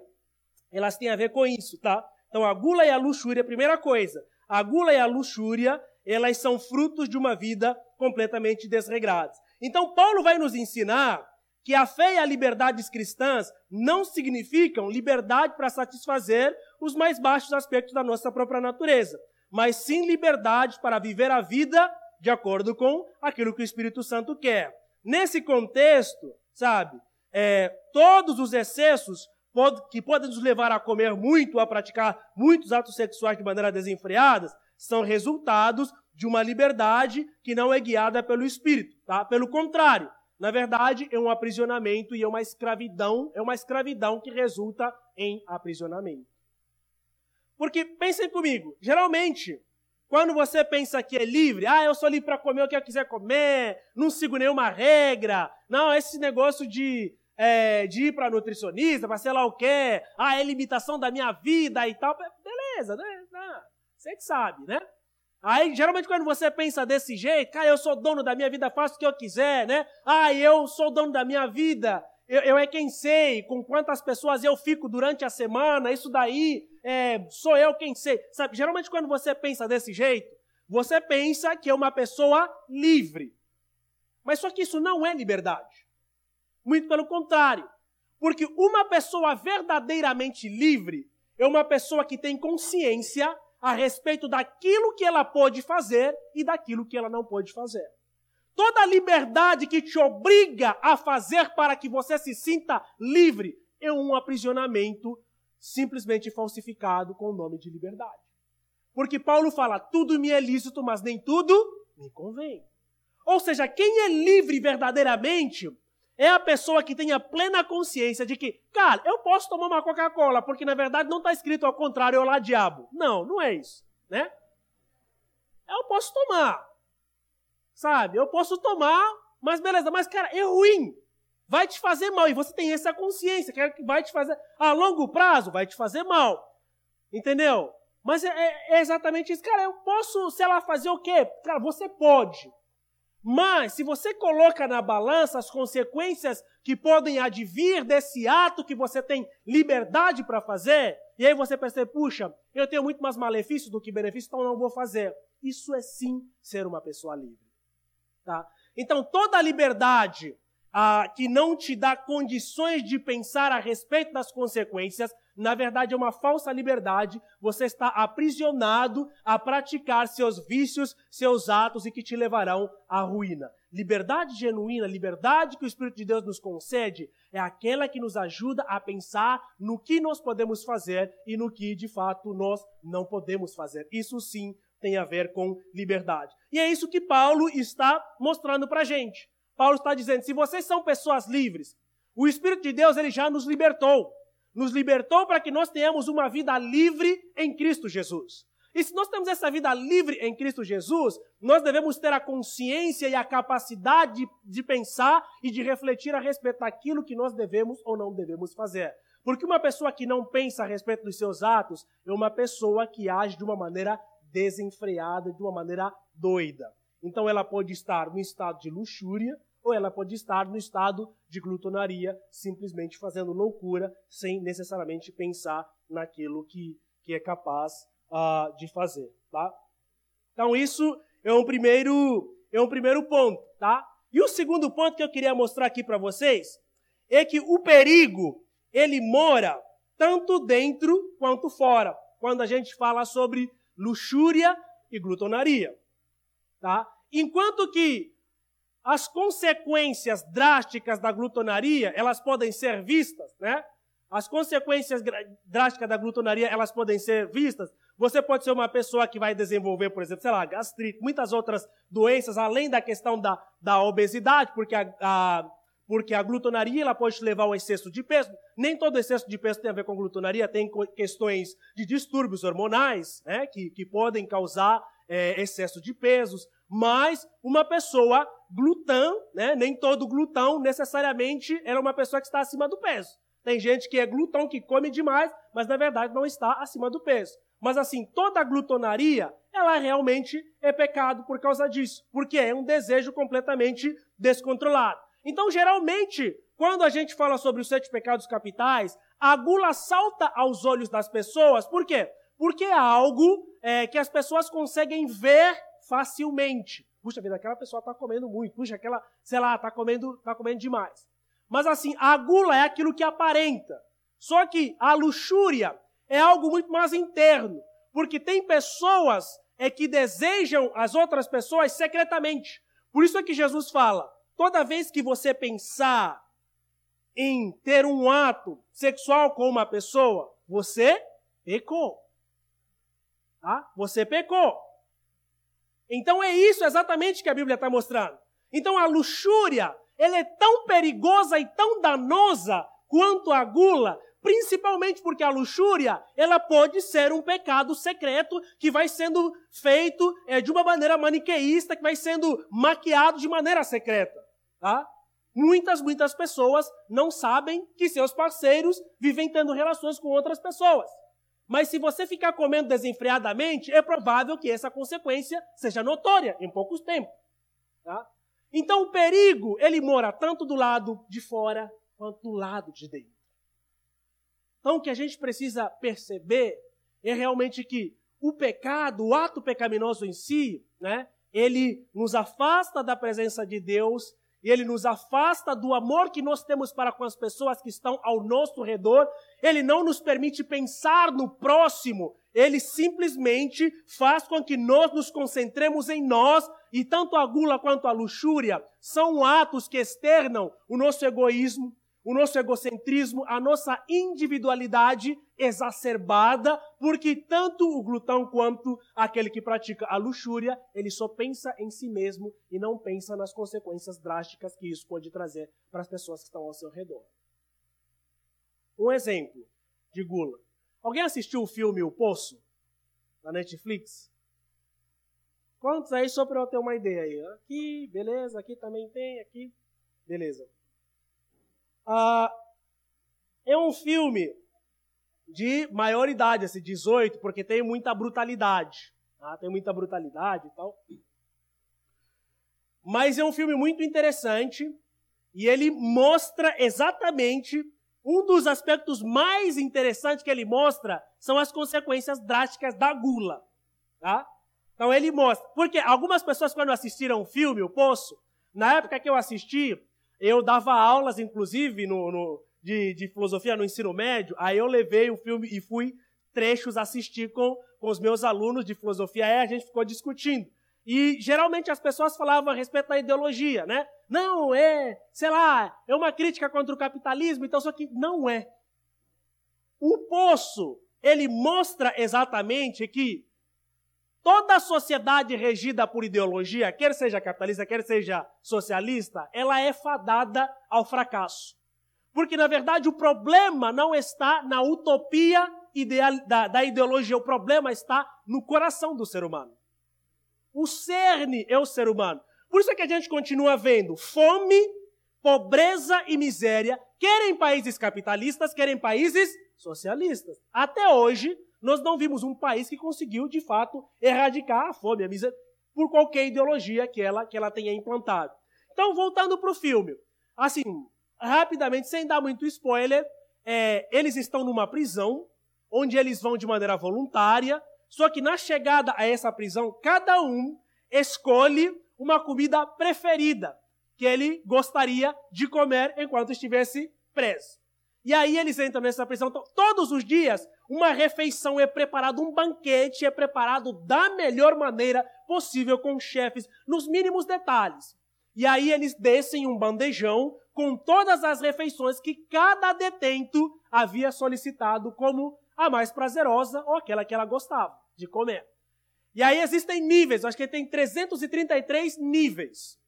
elas têm a ver com isso, tá? Então, a gula e a luxúria, primeira coisa, a gula e a luxúria, elas são frutos de uma vida completamente desregrada. Então, Paulo vai nos ensinar que a fé e a liberdade cristãs não significam liberdade para satisfazer os mais baixos aspectos da nossa própria natureza, mas sim liberdade para viver a vida de acordo com aquilo que o Espírito Santo quer. Nesse contexto, sabe, é, todos os excessos que podem nos levar a comer muito, a praticar muitos atos sexuais de maneira desenfreada, são resultados de uma liberdade que não é guiada pelo Espírito, tá? Pelo contrário, na verdade, é um aprisionamento e é uma escravidão, é uma escravidão que resulta em aprisionamento. Porque pensem comigo, geralmente, quando você pensa que é livre, ah, eu sou livre para comer o que eu quiser comer, não sigo nenhuma regra, não, esse negócio de, é, de ir para nutricionista, para sei lá o quê, ah, é limitação da minha vida e tal, beleza, né? Você que sabe, né? Aí, geralmente, quando você pensa desse jeito, cara, eu sou dono da minha vida, faço o que eu quiser, né? Ah, eu sou dono da minha vida, eu, eu é quem sei com quantas pessoas eu fico durante a semana, isso daí é, sou eu quem sei. Sabe, geralmente, quando você pensa desse jeito, você pensa que é uma pessoa livre. Mas só que isso não é liberdade. Muito pelo contrário. Porque uma pessoa verdadeiramente livre é uma pessoa que tem consciência a respeito daquilo que ela pode fazer e daquilo que ela não pode fazer. Toda liberdade que te obriga a fazer para que você se sinta livre é um aprisionamento simplesmente falsificado com o nome de liberdade. Porque Paulo fala: tudo me é lícito, mas nem tudo me convém. Ou seja, quem é livre verdadeiramente é a pessoa que tem a plena consciência de que, cara, eu posso tomar uma Coca-Cola, porque na verdade não está escrito ao contrário, eu lá diabo. Não, não é isso, né? Eu posso tomar, sabe? Eu posso tomar, mas beleza, mas cara, é ruim. Vai te fazer mal. E você tem essa consciência, que vai te fazer, a longo prazo, vai te fazer mal. Entendeu? Mas é, é, é exatamente isso. Cara, eu posso, sei lá, fazer o quê? Cara, você pode. Mas, se você coloca na balança as consequências que podem advir desse ato que você tem liberdade para fazer, e aí você percebe, puxa, eu tenho muito mais malefícios do que benefícios, então não vou fazer. Isso é sim ser uma pessoa livre. Tá? Então, toda liberdade ah, que não te dá condições de pensar a respeito das consequências, na verdade é uma falsa liberdade. Você está aprisionado a praticar seus vícios, seus atos e que te levarão à ruína. Liberdade genuína, liberdade que o Espírito de Deus nos concede, é aquela que nos ajuda a pensar no que nós podemos fazer e no que de fato nós não podemos fazer. Isso sim tem a ver com liberdade. E é isso que Paulo está mostrando para a gente. Paulo está dizendo: se vocês são pessoas livres, o Espírito de Deus ele já nos libertou. Nos libertou para que nós tenhamos uma vida livre em Cristo Jesus. E se nós temos essa vida livre em Cristo Jesus, nós devemos ter a consciência e a capacidade de, de, pensar e de refletir a respeito daquilo que nós devemos ou não devemos fazer. Porque uma pessoa que não pensa a respeito dos seus atos é uma pessoa que age de uma maneira desenfreada de uma maneira doida. Então ela pode estar no estado de luxúria ou ela pode estar no estado de glutonaria, simplesmente fazendo loucura, sem necessariamente pensar naquilo que, que é capaz uh, de fazer. Tá? Então isso é um primeiro é um primeiro ponto, tá? E o segundo ponto que eu queria mostrar aqui para vocês é que o perigo ele mora tanto dentro quanto fora. Quando a gente fala sobre luxúria e glutonaria, tá? Enquanto que as consequências drásticas da glutonaria, elas podem ser vistas, né? As consequências drásticas da glutonaria, elas podem ser vistas. Você pode ser uma pessoa que vai desenvolver, por exemplo, sei lá, gastrite, muitas outras doenças, além da questão da, da obesidade, porque a, a porque a glutonaria ela pode levar ao excesso de peso. Nem todo excesso de peso tem a ver com glutonaria, tem questões de distúrbios hormonais, né, que, que podem causar é, excesso de pesos. Mas uma pessoa glutão, né, nem todo glutão necessariamente é uma pessoa que está acima do peso. Tem gente que é glutão, que come demais, mas na verdade não está acima do peso. Mas assim, toda glutonaria, ela realmente é pecado por causa disso, porque é um desejo completamente descontrolado. Então, geralmente, quando a gente fala sobre os sete pecados capitais, a gula salta aos olhos das pessoas, por quê? Porque é algo é, que as pessoas conseguem ver facilmente. Puxa vida, aquela pessoa está comendo muito, puxa, aquela, sei lá, está comendo, tá comendo demais. Mas assim, a gula é aquilo que aparenta. Só que a luxúria é algo muito mais interno, porque tem pessoas é que desejam as outras pessoas secretamente. Por isso é que Jesus fala: Toda vez que você pensar em ter um ato sexual com uma pessoa, você pecou. Tá? Você pecou. Então é isso exatamente que a Bíblia está mostrando. Então a luxúria, ela é tão perigosa e tão danosa quanto a gula, principalmente porque a luxúria, ela pode ser um pecado secreto que vai sendo feito é, de uma maneira maniqueísta, que vai sendo maquiado de maneira secreta. Tá? Muitas, muitas pessoas não sabem que seus parceiros vivem tendo relações com outras pessoas. Mas se você ficar comendo desenfreadamente, é provável que essa consequência seja notória em poucos tempos. Tá? Então o perigo, ele mora tanto do lado de fora quanto do lado de dentro. Então, o que a gente precisa perceber é realmente que o pecado, o ato pecaminoso em si, né, ele nos afasta da presença de Deus, e ele nos afasta do amor que nós temos para com as pessoas que estão ao nosso redor, ele não nos permite pensar no próximo, ele simplesmente faz com que nós nos concentremos em nós, e tanto a gula quanto a luxúria são atos que externam o nosso egoísmo, o nosso egocentrismo, a nossa individualidade exacerbada, porque tanto o glutão quanto aquele que pratica a luxúria, ele só pensa em si mesmo e não pensa nas consequências drásticas que isso pode trazer para as pessoas que estão ao seu redor. Um exemplo de gula. Alguém assistiu o filme O Poço? Na Netflix? Quantos aí, só para eu ter uma ideia aí? Aqui, beleza, aqui também tem, aqui, beleza. Ah, é um filme de maior idade, assim, 18, porque tem muita brutalidade. Tá? Tem muita brutalidade e tal. Mas é um filme muito interessante e ele mostra exatamente um dos aspectos mais interessantes que ele mostra são as consequências drásticas da gula. Tá? Então ele mostra. Porque algumas pessoas, quando assistiram o filme, O Poço, na época que eu assisti, eu dava aulas, inclusive, no, no de, de, filosofia no ensino médio. Aí eu levei o filme e fui trechos assistir com, com os meus alunos de filosofia. Aí a gente ficou discutindo. E geralmente as pessoas falavam a respeito da ideologia, né? Não, é, sei lá, é uma crítica contra o capitalismo, então só que não é. O poço, ele mostra exatamente que Toda sociedade regida por ideologia, quer seja capitalista, quer seja socialista, ela é fadada ao fracasso. Porque, na verdade, o problema não está na utopia ideal, da, da ideologia, o problema está no coração do ser humano. O cerne é o ser humano. Por isso é que a gente continua vendo fome, pobreza e miséria, quer em países capitalistas, quer em países socialistas. Até hoje, nós não vimos um país que conseguiu, de fato, erradicar a fome, a miséria, por qualquer ideologia que ela, que ela tenha implantado. Então, voltando para o filme, assim, rapidamente, sem dar muito spoiler, é, eles estão numa prisão, onde eles vão de maneira voluntária, só que na chegada a essa prisão, cada um escolhe uma comida preferida que ele gostaria de comer enquanto estivesse preso. E aí eles entram nessa prisão. Todos os dias, uma refeição é preparada, um banquete é preparado da melhor maneira possível com chefes, nos mínimos detalhes. E aí eles descem um bandejão com todas as refeições que cada detento havia solicitado como a mais prazerosa ou aquela que ela gostava de comer. E aí existem níveis, acho que tem 333 níveis.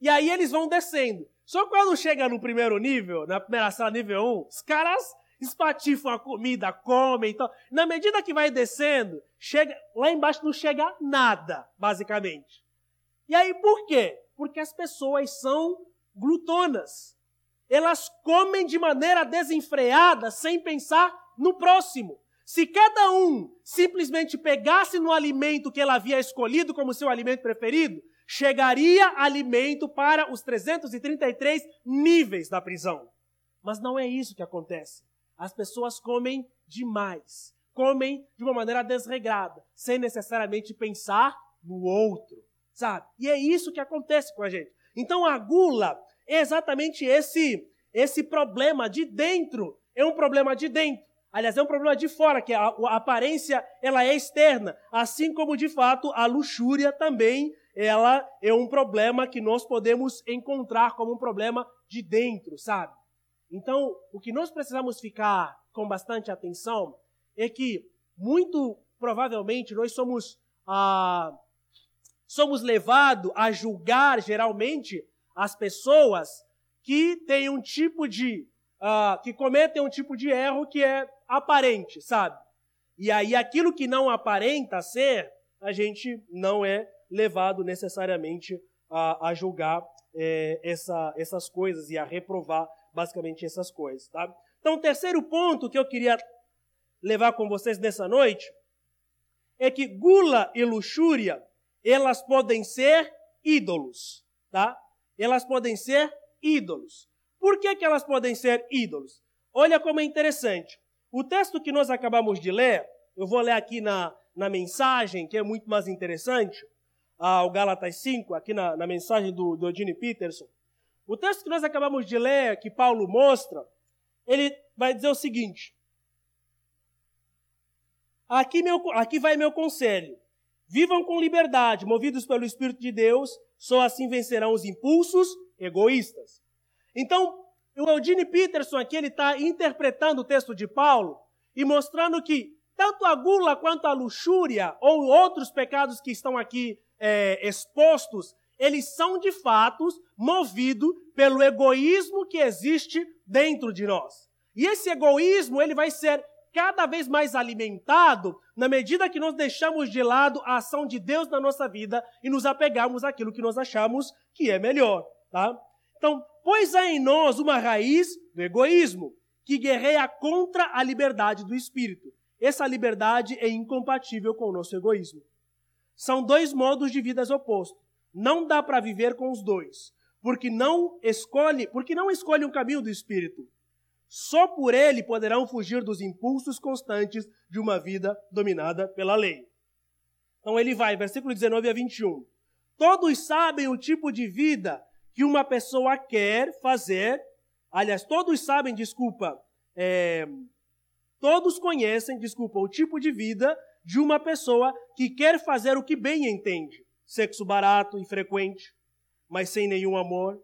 E aí eles vão descendo. Só quando chega no primeiro nível, na primeira sala, nível 1, os caras espatifam a comida, comem. Então, na medida que vai descendo, chega lá embaixo não chega nada, basicamente. E aí por quê? Porque as pessoas são glutonas. Elas comem de maneira desenfreada, sem pensar no próximo. Se cada um simplesmente pegasse no alimento que ela havia escolhido como seu alimento preferido, chegaria alimento para os 333 níveis da prisão. Mas não é isso que acontece. As pessoas comem demais, comem de uma maneira desregrada, sem necessariamente pensar no outro, sabe? E é isso que acontece com a gente. Então a gula é exatamente esse esse problema de dentro, é um problema de dentro. Aliás, é um problema de fora, que a, a aparência ela é externa, assim como de fato a luxúria também ela é um problema que nós podemos encontrar como um problema de dentro, sabe? Então, o que nós precisamos ficar com bastante atenção é que, muito provavelmente, nós somos, ah, somos levados a julgar, geralmente, as pessoas que têm um tipo de. Ah, que cometem um tipo de erro que é aparente, sabe? E aí, aquilo que não aparenta ser, a gente não é levado necessariamente a, a julgar é, essa, essas coisas e a reprovar basicamente essas coisas. Tá? Então, o terceiro ponto que eu queria levar com vocês nessa noite é que gula e luxúria elas podem ser ídolos, tá? Elas podem ser ídolos. Por que, que elas podem ser ídolos? Olha como é interessante. O texto que nós acabamos de ler, eu vou ler aqui na, na mensagem, que é muito mais interessante ao Gálatas 5, aqui na, na mensagem do, do Peterson, o texto que nós acabamos de ler, que Paulo mostra, ele vai dizer o seguinte: aqui, meu, aqui vai meu conselho. Vivam com liberdade, movidos pelo Espírito de Deus, só assim vencerão os impulsos egoístas. Então, o Eugene Peterson aqui ele está interpretando o texto de Paulo e mostrando que tanto a gula quanto a luxúria ou outros pecados que estão aqui é, expostos, eles são de fato movidos pelo egoísmo que existe dentro de nós. E esse egoísmo ele vai ser cada vez mais alimentado na medida que nós deixamos de lado a ação de Deus na nossa vida e nos apegamos àquilo que nós achamos que é melhor, tá? Então, pois há em nós uma raiz do egoísmo que guerreia contra a liberdade do espírito. Essa liberdade é incompatível com o nosso egoísmo. São dois modos de vidas opostos. Não dá para viver com os dois, porque não escolhe, porque não escolhe um caminho do espírito. Só por ele poderão fugir dos impulsos constantes de uma vida dominada pela lei. Então ele vai, versículo 19 a 21. Todos sabem o tipo de vida que uma pessoa quer fazer. Aliás, todos sabem, desculpa, é, todos conhecem, desculpa, o tipo de vida de uma pessoa que quer fazer o que bem entende. Sexo barato e frequente, mas sem nenhum amor.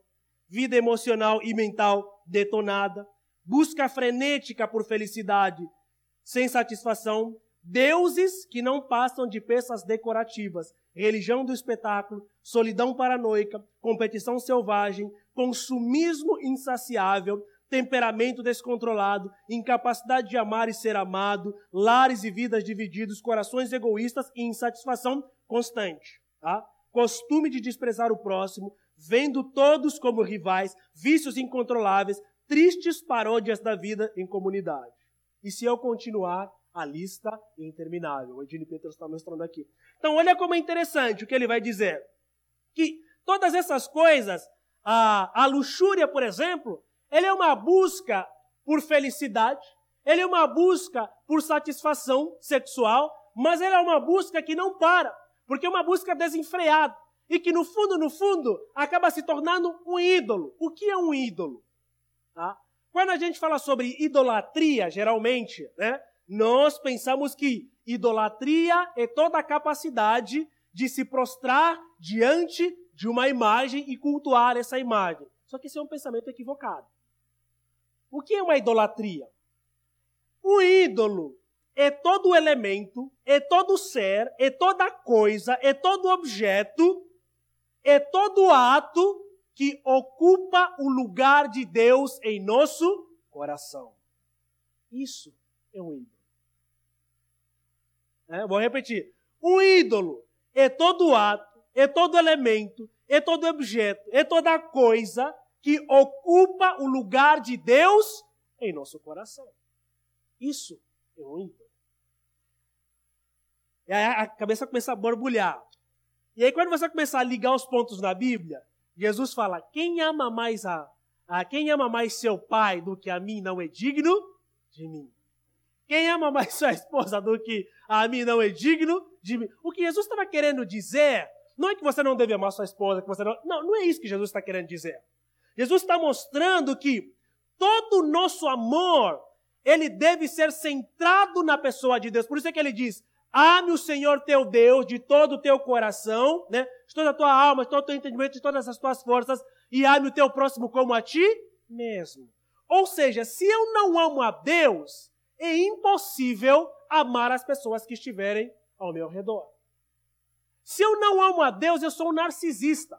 Vida emocional e mental detonada. Busca frenética por felicidade, sem satisfação. Deuses que não passam de peças decorativas. Religião do espetáculo, solidão paranoica, competição selvagem, consumismo insaciável, temperamento descontrolado, incapacidade de amar e ser amado, lares e vidas divididos, corações egoístas e insatisfação constante. Tá? Costume de desprezar o próximo, vendo todos como rivais, vícios incontroláveis, tristes paródias da vida em comunidade. E se eu continuar, a lista interminável. O Edine Peters está mostrando aqui. Então, olha como é interessante o que ele vai dizer. Que todas essas coisas, a, a luxúria, por exemplo, ele é uma busca por felicidade, ele é uma busca por satisfação sexual, mas ele é uma busca que não para, porque é uma busca desenfreada e que no fundo, no fundo, acaba se tornando um ídolo. O que é um ídolo? Tá? Quando a gente fala sobre idolatria, geralmente, né, nós pensamos que idolatria é toda a capacidade de se prostrar diante de uma imagem e cultuar essa imagem. Só que esse é um pensamento equivocado. O que é uma idolatria? O ídolo é todo elemento, é todo ser, é toda coisa, é todo objeto, é todo ato que ocupa o lugar de Deus em nosso coração. Isso é um ídolo. É, vou repetir. Um ídolo é todo ato, é todo elemento, é todo objeto, é toda coisa que ocupa o lugar de Deus em nosso coração. Isso é um ídolo. E a cabeça começa a borbulhar. E aí, quando você começar a ligar os pontos na Bíblia, Jesus fala: quem ama mais a, a quem ama mais seu pai do que a mim não é digno de mim. Quem ama mais sua esposa do que a mim não é digno de mim. O que Jesus estava querendo dizer não é que você não deve amar sua esposa, que você não. Não, não é isso que Jesus está querendo dizer. Jesus está mostrando que todo o nosso amor ele deve ser centrado na pessoa de Deus. Por isso é que ele diz: Ame o Senhor teu Deus de todo o teu coração, né? de toda a tua alma, de todo o teu entendimento, de todas as tuas forças, e ame o teu próximo como a ti mesmo. Ou seja, se eu não amo a Deus, é impossível amar as pessoas que estiverem ao meu redor. Se eu não amo a Deus, eu sou um narcisista.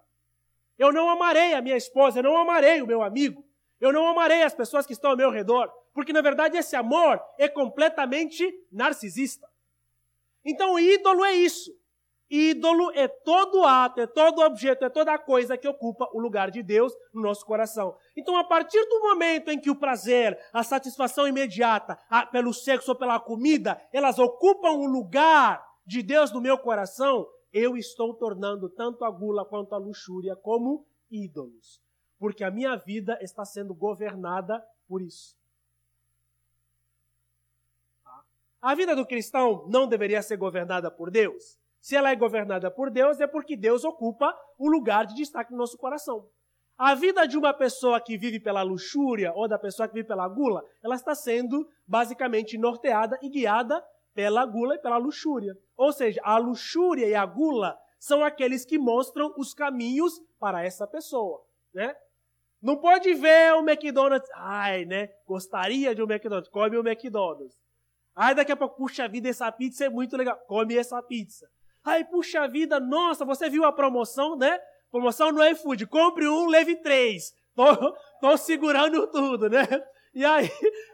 Eu não amarei a minha esposa, eu não amarei o meu amigo, eu não amarei as pessoas que estão ao meu redor, porque na verdade esse amor é completamente narcisista. Então, ídolo é isso. Ídolo é todo ato, é todo objeto, é toda coisa que ocupa o lugar de Deus no nosso coração. Então, a partir do momento em que o prazer, a satisfação imediata a, pelo sexo ou pela comida, elas ocupam o lugar de Deus no meu coração, eu estou tornando tanto a gula quanto a luxúria como ídolos. Porque a minha vida está sendo governada por isso. A vida do cristão não deveria ser governada por Deus? Se ela é governada por Deus, é porque Deus ocupa o lugar de destaque no nosso coração. A vida de uma pessoa que vive pela luxúria ou da pessoa que vive pela gula, ela está sendo basicamente norteada e guiada pela gula e pela luxúria. Ou seja, a luxúria e a gula são aqueles que mostram os caminhos para essa pessoa, né? Não pode ver o McDonald's, ai, né? Gostaria de um McDonald's, come o McDonald's. Aí daqui a pouco, puxa vida, essa pizza é muito legal. Come essa pizza. Aí, puxa vida, nossa, você viu a promoção, né? Promoção no iFood. Compre um, leve três. Tô, tô segurando tudo, né? E aí,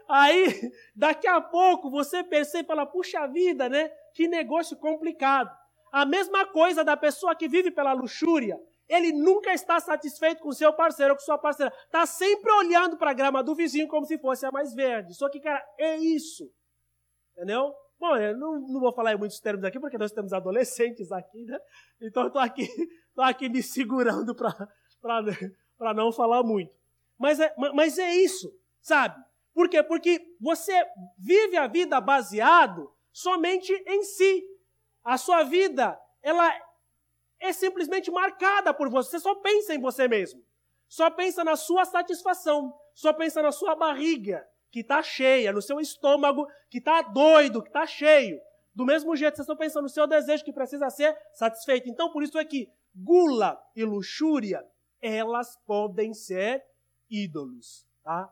aí, daqui a pouco você percebe e fala, puxa vida, né? Que negócio complicado. A mesma coisa da pessoa que vive pela luxúria. Ele nunca está satisfeito com seu parceiro ou com sua parceira. Está sempre olhando para a grama do vizinho como se fosse a mais verde. Só que, cara, é isso. Entendeu? Bom, eu não, não vou falar em muitos termos aqui, porque nós temos adolescentes aqui, né? Então eu estou aqui, aqui me segurando para não falar muito. Mas é, mas é isso, sabe? Por quê? Porque você vive a vida baseado somente em si. A sua vida, ela é simplesmente marcada por você. Você só pensa em você mesmo. Só pensa na sua satisfação. Só pensa na sua barriga que está cheia, no seu estômago que está doido, que está cheio. Do mesmo jeito, vocês estão pensando no seu desejo que precisa ser satisfeito. Então, por isso é que gula e luxúria, elas podem ser ídolos. Tá?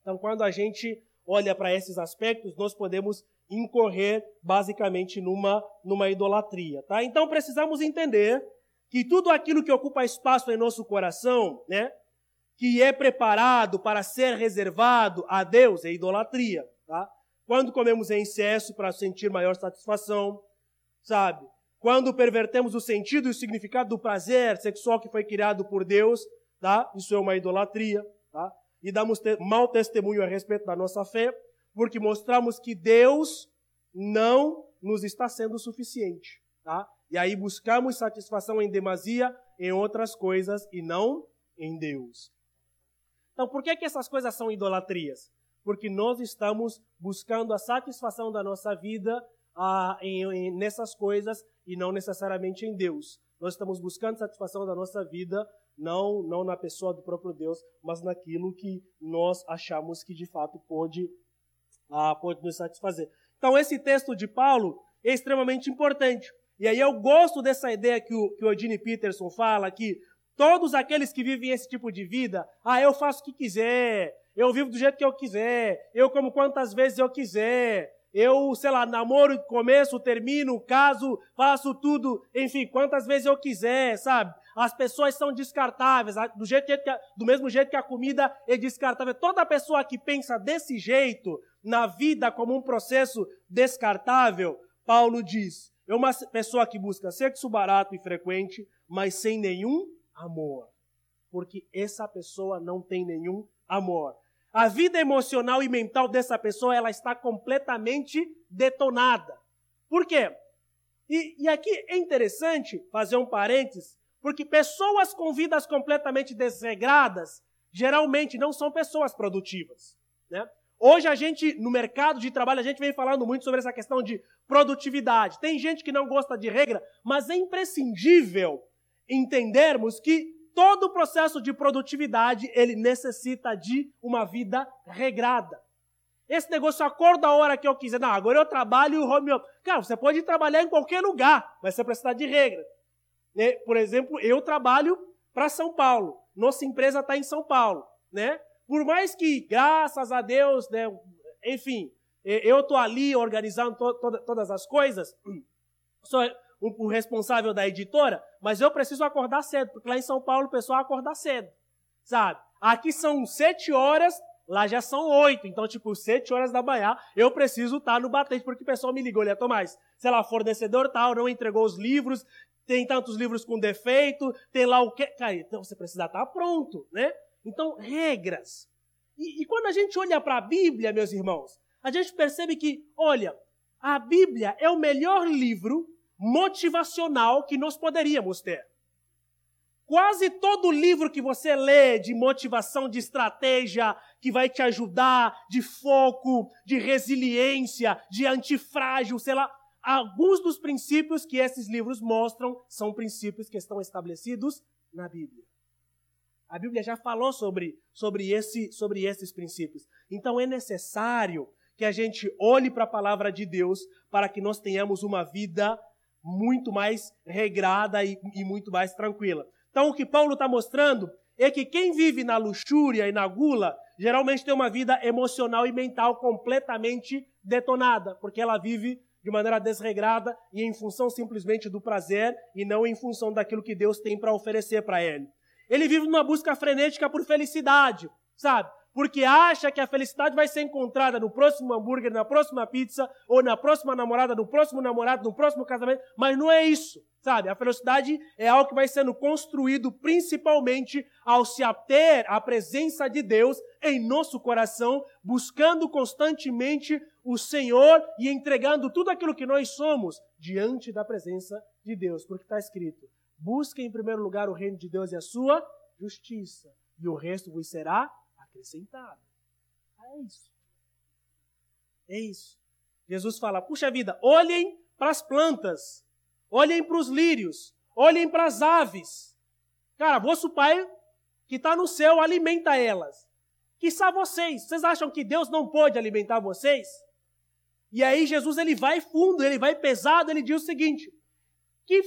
Então, quando a gente olha para esses aspectos, nós podemos incorrer basicamente numa, numa idolatria. Tá? Então, precisamos entender que tudo aquilo que ocupa espaço em nosso coração, né, que é preparado para ser reservado a Deus é idolatria, tá? Quando comemos em excesso para sentir maior satisfação, sabe? Quando pervertemos o sentido e o significado do prazer sexual que foi criado por Deus, tá? Isso é uma idolatria, tá? E damos te mau testemunho a respeito da nossa fé. Porque mostramos que Deus não nos está sendo suficiente, tá? E aí buscamos satisfação em demasia em outras coisas e não em Deus. Então, por que, que essas coisas são idolatrias? Porque nós estamos buscando a satisfação da nossa vida ah, em, em, nessas coisas e não necessariamente em Deus. Nós estamos buscando satisfação da nossa vida não, não na pessoa do próprio Deus, mas naquilo que nós achamos que de fato pode, ah, pode nos satisfazer. Então, esse texto de Paulo é extremamente importante. E aí eu gosto dessa ideia que o, que o Peterson fala, que todos aqueles que vivem esse tipo de vida, ah, eu faço o que quiser, eu vivo do jeito que eu quiser, eu como quantas vezes eu quiser, eu, sei lá, namoro, começo, termino, caso, faço tudo, enfim, quantas vezes eu quiser, sabe? As pessoas são descartáveis, do, jeito que, do mesmo jeito que a comida é descartável. Toda pessoa que pensa desse jeito, na vida como um processo descartável, Paulo diz, é uma pessoa que busca sexo barato e frequente, mas sem nenhum amor. Porque essa pessoa não tem nenhum amor. A vida emocional e mental dessa pessoa ela está completamente detonada. Por quê? E, e aqui é interessante fazer um parênteses, porque pessoas com vidas completamente desregradas geralmente não são pessoas produtivas. Né? Hoje a gente, no mercado de trabalho, a gente vem falando muito sobre essa questão de produtividade. Tem gente que não gosta de regra, mas é imprescindível entendermos que todo o processo de produtividade, ele necessita de uma vida regrada. Esse negócio, acorda a hora que eu quiser. Não, agora eu trabalho home office. Cara, você pode trabalhar em qualquer lugar, mas você precisa de regra. Né? Por exemplo, eu trabalho para São Paulo. Nossa empresa está em São Paulo. Né? Por mais que, graças a Deus, né, enfim, eu estou ali organizando to to todas as coisas, sou, o, responsável da editora, mas eu preciso acordar cedo, porque lá em São Paulo o pessoal acorda cedo, sabe? Aqui são sete horas, lá já são oito, então, tipo, sete horas da manhã, eu preciso estar no batente, porque o pessoal me ligou, olha, Tomás, sei lá, fornecedor tal, não entregou os livros, tem tantos livros com defeito, tem lá o quê? Cara, então você precisa estar pronto, né? Então, regras. E, e quando a gente olha para a Bíblia, meus irmãos, a gente percebe que, olha, a Bíblia é o melhor livro motivacional que nós poderíamos ter. Quase todo livro que você lê de motivação, de estratégia, que vai te ajudar, de foco, de resiliência, de antifrágil, sei lá, alguns dos princípios que esses livros mostram são princípios que estão estabelecidos na Bíblia. A Bíblia já falou sobre, sobre, esse, sobre esses princípios. Então é necessário que a gente olhe para a palavra de Deus para que nós tenhamos uma vida muito mais regrada e, e muito mais tranquila. Então, o que Paulo está mostrando é que quem vive na luxúria e na gula geralmente tem uma vida emocional e mental completamente detonada, porque ela vive de maneira desregrada e em função simplesmente do prazer e não em função daquilo que Deus tem para oferecer para ele. Ele vive numa busca frenética por felicidade, sabe? Porque acha que a felicidade vai ser encontrada no próximo hambúrguer, na próxima pizza, ou na próxima namorada, no próximo namorado, no próximo casamento, mas não é isso, sabe? A felicidade é algo que vai sendo construído principalmente ao se ater à presença de Deus em nosso coração, buscando constantemente o Senhor e entregando tudo aquilo que nós somos diante da presença de Deus, porque está escrito: busque em primeiro lugar o reino de Deus e a sua justiça, e o resto vos será acrescentado. É isso. É isso. Jesus fala: puxa vida, olhem para as plantas, olhem para os lírios, olhem para as aves. Cara, vosso Pai que está no céu alimenta elas. Quizá vocês, vocês acham que Deus não pode alimentar vocês? E aí Jesus ele vai fundo, ele vai pesado, ele diz o seguinte: que,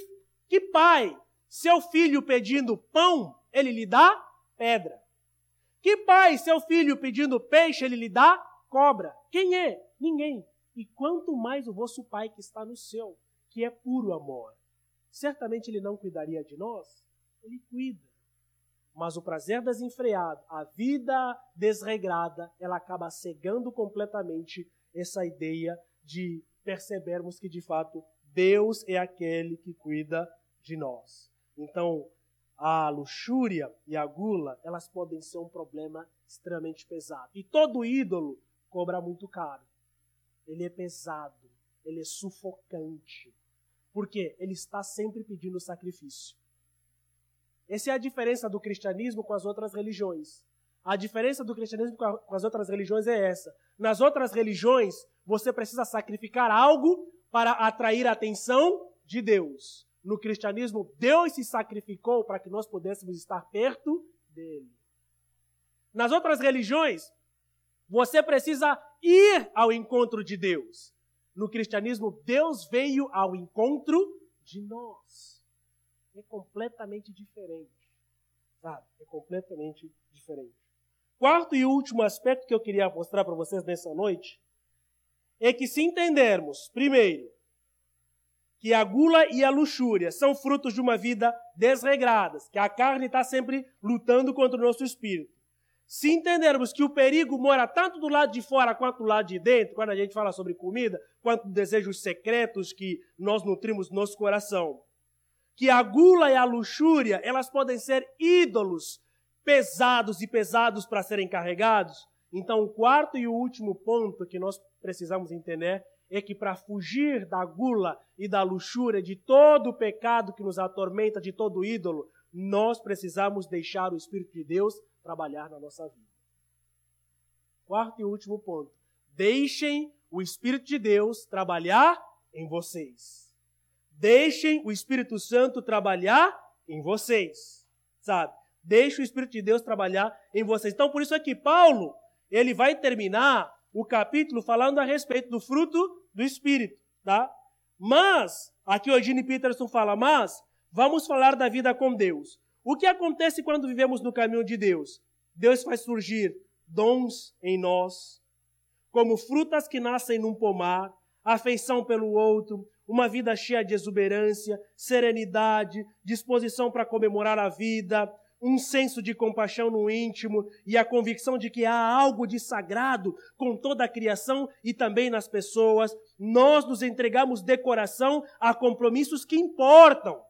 que pai, seu filho pedindo pão, ele lhe dá pedra? Que pai, seu filho pedindo peixe, ele lhe dá cobra? Quem é? Ninguém. E quanto mais o vosso Pai que está no céu, que é puro amor. Certamente ele não cuidaria de nós? Ele cuida. Mas o prazer desenfreado, a vida desregrada, ela acaba cegando completamente essa ideia de percebermos que de fato Deus é aquele que cuida de nós. Então, a luxúria e a gula, elas podem ser um problema extremamente pesado. E todo ídolo cobra muito caro. Ele é pesado, ele é sufocante. Por quê? Ele está sempre pedindo sacrifício. Essa é a diferença do cristianismo com as outras religiões. A diferença do cristianismo com as outras religiões é essa. Nas outras religiões, você precisa sacrificar algo para atrair a atenção de Deus. No cristianismo, Deus se sacrificou para que nós pudéssemos estar perto dele. Nas outras religiões, você precisa ir ao encontro de Deus. No cristianismo, Deus veio ao encontro de nós. É completamente diferente. Sabe? É completamente diferente. Quarto e último aspecto que eu queria mostrar para vocês nessa noite é que se entendermos, primeiro, que a gula e a luxúria são frutos de uma vida desregrada, que a carne está sempre lutando contra o nosso espírito. Se entendermos que o perigo mora tanto do lado de fora quanto do lado de dentro, quando a gente fala sobre comida, quanto desejos secretos que nós nutrimos no nosso coração, que a gula e a luxúria, elas podem ser ídolos pesados e pesados para serem carregados. Então, o quarto e o último ponto que nós precisamos entender é que para fugir da gula e da luxúria, de todo o pecado que nos atormenta, de todo ídolo, nós precisamos deixar o Espírito de Deus trabalhar na nossa vida. Quarto e último ponto. Deixem o Espírito de Deus trabalhar em vocês. Deixem o Espírito Santo trabalhar em vocês. Sabe? Deixe o Espírito de Deus trabalhar em vocês. Então, por isso é que Paulo, ele vai terminar o capítulo falando a respeito do fruto do Espírito, tá? Mas, aqui o Gene Peterson fala, mas vamos falar da vida com Deus. O que acontece quando vivemos no caminho de Deus? Deus faz surgir dons em nós, como frutas que nascem num pomar, afeição pelo outro, uma vida cheia de exuberância, serenidade, disposição para comemorar a vida, um senso de compaixão no íntimo e a convicção de que há algo de sagrado com toda a criação e também nas pessoas, nós nos entregamos de coração a compromissos que importam.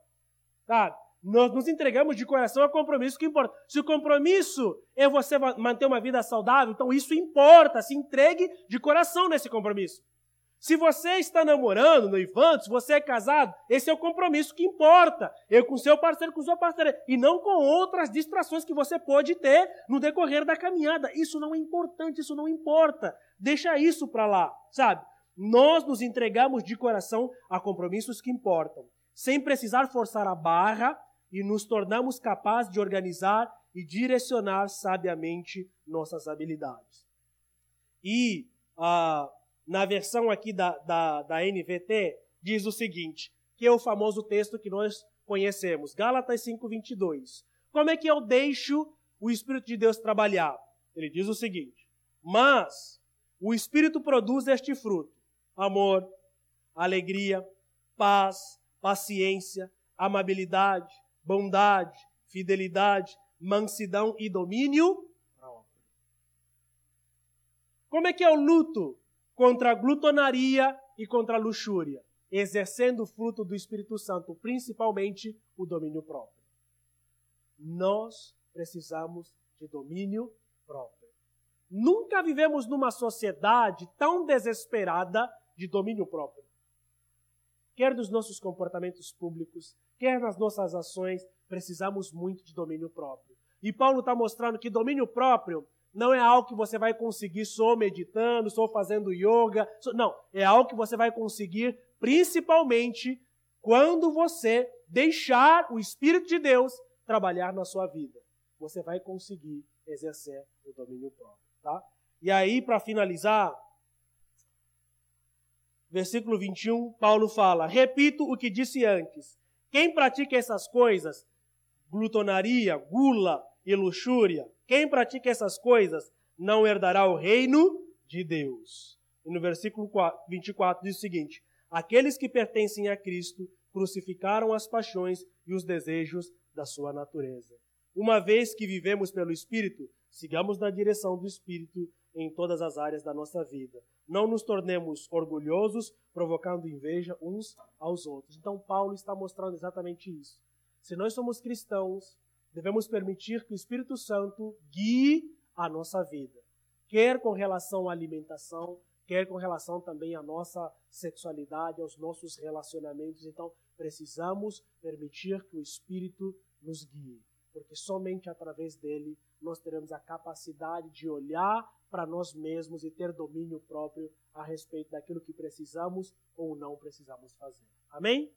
Sabe? Nós nos entregamos de coração a compromissos que importam. Se o compromisso é você manter uma vida saudável, então isso importa. Se entregue de coração nesse compromisso. Se você está namorando, noivando, se você é casado, esse é o compromisso que importa. Eu com seu parceiro, com sua parceira. E não com outras distrações que você pode ter no decorrer da caminhada. Isso não é importante, isso não importa. Deixa isso para lá, sabe? Nós nos entregamos de coração a compromissos que importam, sem precisar forçar a barra e nos tornamos capazes de organizar e direcionar sabiamente nossas habilidades. E uh, na versão aqui da, da, da NVT, diz o seguinte, que é o famoso texto que nós conhecemos, Gálatas 5:22. Como é que eu deixo o Espírito de Deus trabalhar? Ele diz o seguinte: Mas o Espírito produz este fruto: amor, alegria, paz, paciência, amabilidade, bondade, fidelidade, mansidão e domínio próprio. Como é que eu luto contra a glutonaria e contra a luxúria, exercendo o fruto do Espírito Santo, principalmente o domínio próprio. Nós precisamos de domínio próprio. Nunca vivemos numa sociedade tão desesperada de domínio próprio. Quer nos nossos comportamentos públicos, quer nas nossas ações, precisamos muito de domínio próprio. E Paulo está mostrando que domínio próprio não é algo que você vai conseguir só meditando, só fazendo yoga. Só, não, é algo que você vai conseguir principalmente quando você deixar o Espírito de Deus trabalhar na sua vida. Você vai conseguir exercer o domínio próprio, tá? E aí, para finalizar, versículo 21, Paulo fala: Repito o que disse antes. Quem pratica essas coisas, glutonaria, gula e luxúria, quem pratica essas coisas não herdará o reino de Deus. E no versículo 24 diz o seguinte: Aqueles que pertencem a Cristo crucificaram as paixões e os desejos da sua natureza. Uma vez que vivemos pelo Espírito, sigamos na direção do Espírito em todas as áreas da nossa vida. Não nos tornemos orgulhosos, provocando inveja uns aos outros. Então, Paulo está mostrando exatamente isso. Se nós somos cristãos, devemos permitir que o Espírito Santo guie a nossa vida. Que quer com relação à alimentação, quer com relação também à nossa sexualidade, aos nossos relacionamentos. Então, precisamos permitir que o Espírito nos guie, porque somente através dele nós teremos a capacidade de olhar para nós mesmos e ter domínio próprio a respeito daquilo que precisamos ou não precisamos fazer. Amém?